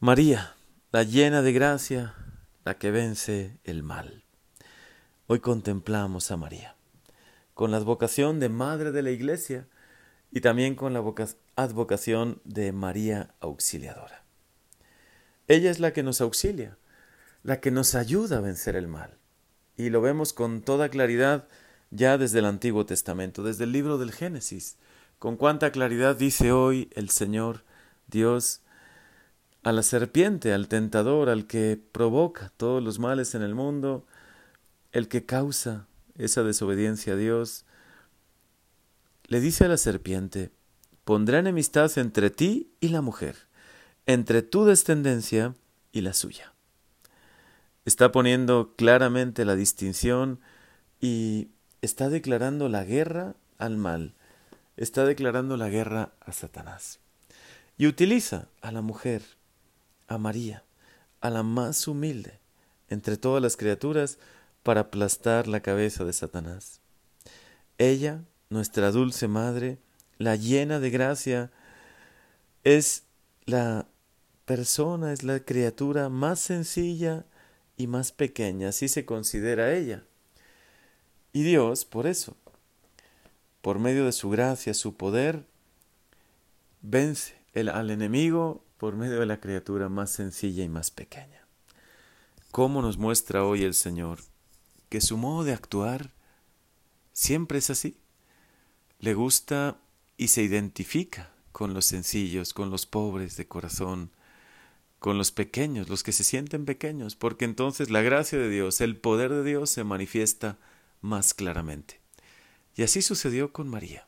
María, la llena de gracia, la que vence el mal. Hoy contemplamos a María, con la advocación de Madre de la Iglesia y también con la advocación de María Auxiliadora. Ella es la que nos auxilia, la que nos ayuda a vencer el mal. Y lo vemos con toda claridad ya desde el Antiguo Testamento, desde el libro del Génesis. Con cuánta claridad dice hoy el Señor Dios, a la serpiente, al tentador, al que provoca todos los males en el mundo, el que causa esa desobediencia a Dios, le dice a la serpiente, pondré enemistad entre ti y la mujer, entre tu descendencia y la suya. Está poniendo claramente la distinción y está declarando la guerra al mal, está declarando la guerra a Satanás. Y utiliza a la mujer a María, a la más humilde entre todas las criaturas, para aplastar la cabeza de Satanás. Ella, nuestra dulce madre, la llena de gracia, es la persona, es la criatura más sencilla y más pequeña, así se considera ella. Y Dios, por eso, por medio de su gracia, su poder, vence al enemigo por medio de la criatura más sencilla y más pequeña. ¿Cómo nos muestra hoy el Señor que su modo de actuar siempre es así? Le gusta y se identifica con los sencillos, con los pobres de corazón, con los pequeños, los que se sienten pequeños, porque entonces la gracia de Dios, el poder de Dios se manifiesta más claramente. Y así sucedió con María.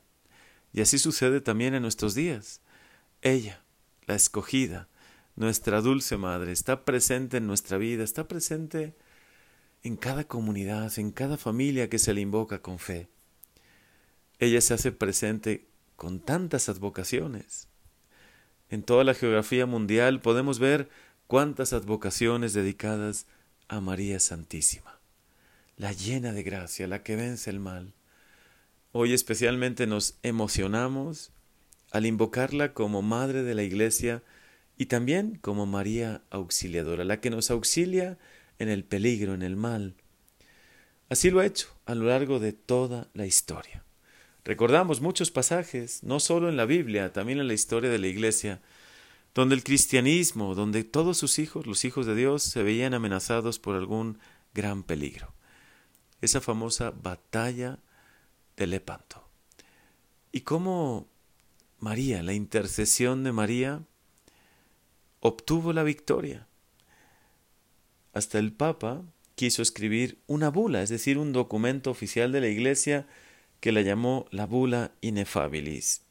Y así sucede también en nuestros días. Ella, escogida, nuestra dulce madre, está presente en nuestra vida, está presente en cada comunidad, en cada familia que se le invoca con fe. Ella se hace presente con tantas advocaciones. En toda la geografía mundial podemos ver cuántas advocaciones dedicadas a María Santísima, la llena de gracia, la que vence el mal. Hoy especialmente nos emocionamos al invocarla como Madre de la Iglesia y también como María Auxiliadora, la que nos auxilia en el peligro, en el mal. Así lo ha hecho a lo largo de toda la historia. Recordamos muchos pasajes, no solo en la Biblia, también en la historia de la Iglesia, donde el cristianismo, donde todos sus hijos, los hijos de Dios, se veían amenazados por algún gran peligro. Esa famosa batalla de Lepanto. Y cómo María, la intercesión de María, obtuvo la victoria. Hasta el Papa quiso escribir una bula, es decir, un documento oficial de la Iglesia que la llamó la bula inefabilis,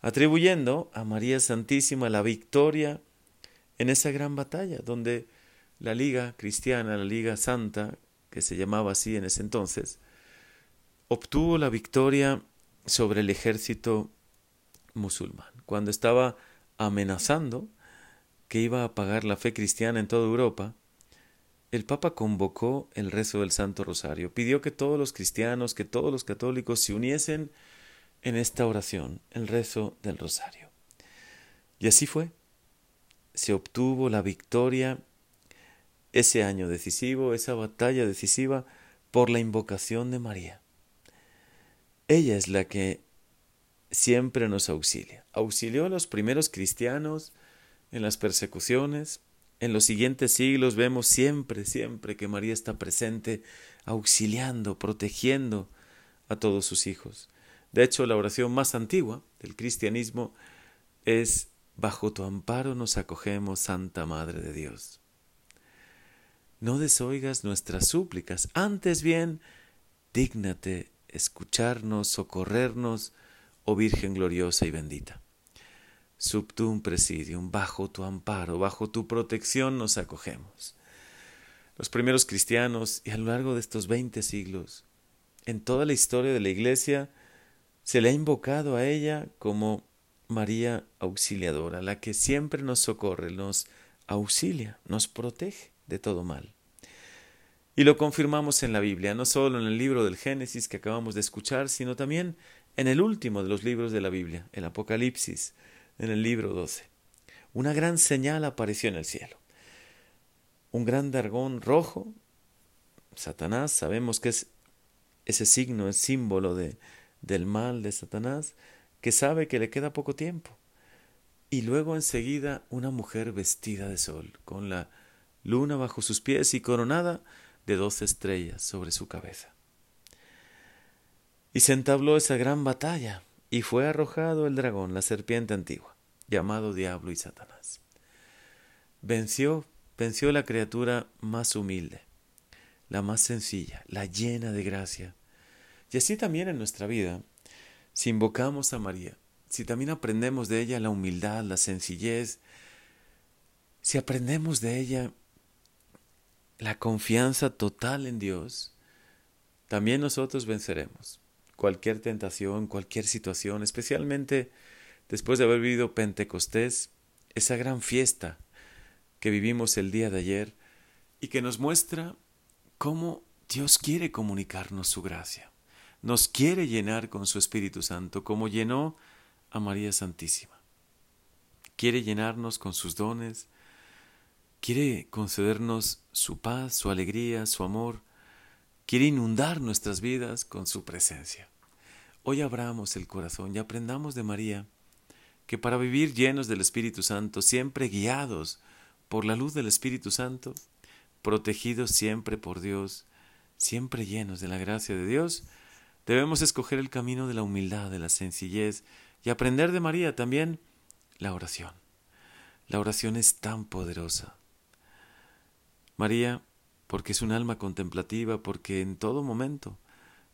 atribuyendo a María Santísima la victoria en esa gran batalla, donde la Liga Cristiana, la Liga Santa, que se llamaba así en ese entonces, obtuvo la victoria sobre el ejército musulmán, cuando estaba amenazando que iba a apagar la fe cristiana en toda Europa, el Papa convocó el rezo del Santo Rosario, pidió que todos los cristianos, que todos los católicos se uniesen en esta oración, el rezo del Rosario. Y así fue. Se obtuvo la victoria ese año decisivo, esa batalla decisiva, por la invocación de María. Ella es la que siempre nos auxilia. Auxilió a los primeros cristianos en las persecuciones. En los siguientes siglos vemos siempre, siempre que María está presente, auxiliando, protegiendo a todos sus hijos. De hecho, la oración más antigua del cristianismo es Bajo tu amparo nos acogemos, Santa Madre de Dios. No desoigas nuestras súplicas, antes bien, dígnate escucharnos, socorrernos, oh Virgen gloriosa y bendita. Subtum presidium, bajo tu amparo, bajo tu protección nos acogemos. Los primeros cristianos, y a lo largo de estos veinte siglos, en toda la historia de la Iglesia, se le ha invocado a ella como María Auxiliadora, la que siempre nos socorre, nos auxilia, nos protege de todo mal. Y lo confirmamos en la Biblia, no solo en el libro del Génesis que acabamos de escuchar, sino también en el último de los libros de la Biblia, el Apocalipsis, en el libro 12. una gran señal apareció en el cielo. Un gran dragón rojo, Satanás, sabemos que es ese signo, es símbolo de, del mal de Satanás, que sabe que le queda poco tiempo. Y luego enseguida una mujer vestida de sol, con la luna bajo sus pies y coronada de dos estrellas sobre su cabeza. Y se entabló esa gran batalla, y fue arrojado el dragón, la serpiente antigua, llamado Diablo y Satanás. Venció, venció la criatura más humilde, la más sencilla, la llena de gracia. Y así también en nuestra vida, si invocamos a María, si también aprendemos de ella la humildad, la sencillez, si aprendemos de ella la confianza total en Dios, también nosotros venceremos cualquier tentación, cualquier situación, especialmente después de haber vivido Pentecostés, esa gran fiesta que vivimos el día de ayer y que nos muestra cómo Dios quiere comunicarnos su gracia, nos quiere llenar con su Espíritu Santo, como llenó a María Santísima. Quiere llenarnos con sus dones, quiere concedernos su paz, su alegría, su amor, quiere inundar nuestras vidas con su presencia. Hoy abramos el corazón y aprendamos de María que para vivir llenos del Espíritu Santo, siempre guiados por la luz del Espíritu Santo, protegidos siempre por Dios, siempre llenos de la gracia de Dios, debemos escoger el camino de la humildad, de la sencillez y aprender de María también la oración. La oración es tan poderosa. María, porque es un alma contemplativa, porque en todo momento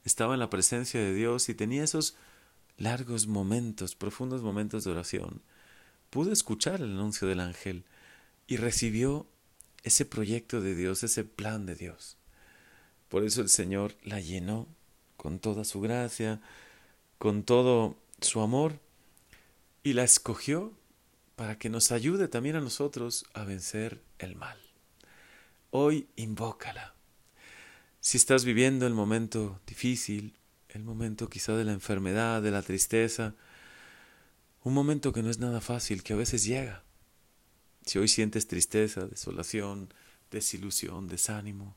estaba en la presencia de Dios y tenía esos largos momentos, profundos momentos de oración, pudo escuchar el anuncio del ángel y recibió ese proyecto de Dios, ese plan de Dios. Por eso el Señor la llenó con toda su gracia, con todo su amor, y la escogió para que nos ayude también a nosotros a vencer el mal. Hoy invócala. Si estás viviendo el momento difícil, el momento quizá de la enfermedad, de la tristeza, un momento que no es nada fácil, que a veces llega. Si hoy sientes tristeza, desolación, desilusión, desánimo,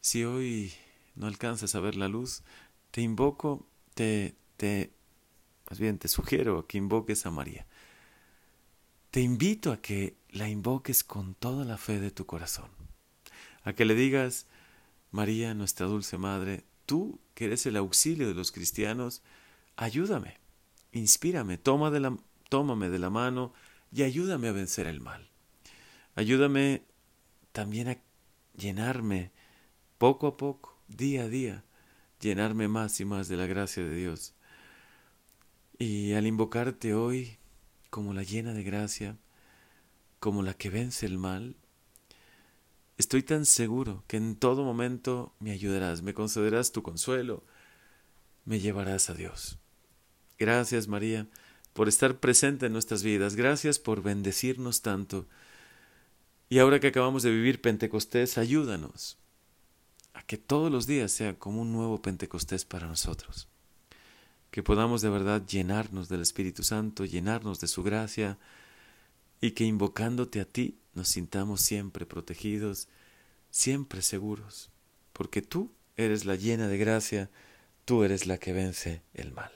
si hoy no alcanzas a ver la luz, te invoco, te, te, más bien te sugiero que invoques a María. Te invito a que la invoques con toda la fe de tu corazón, a que le digas, María, nuestra dulce Madre, tú que eres el auxilio de los cristianos, ayúdame, inspírame, toma de la, tómame de la mano y ayúdame a vencer el mal. Ayúdame también a llenarme poco a poco, día a día, llenarme más y más de la gracia de Dios. Y al invocarte hoy, como la llena de gracia, como la que vence el mal, estoy tan seguro que en todo momento me ayudarás, me concederás tu consuelo, me llevarás a Dios. Gracias María por estar presente en nuestras vidas, gracias por bendecirnos tanto. Y ahora que acabamos de vivir Pentecostés, ayúdanos a que todos los días sea como un nuevo Pentecostés para nosotros que podamos de verdad llenarnos del Espíritu Santo, llenarnos de su gracia, y que invocándote a ti nos sintamos siempre protegidos, siempre seguros, porque tú eres la llena de gracia, tú eres la que vence el mal.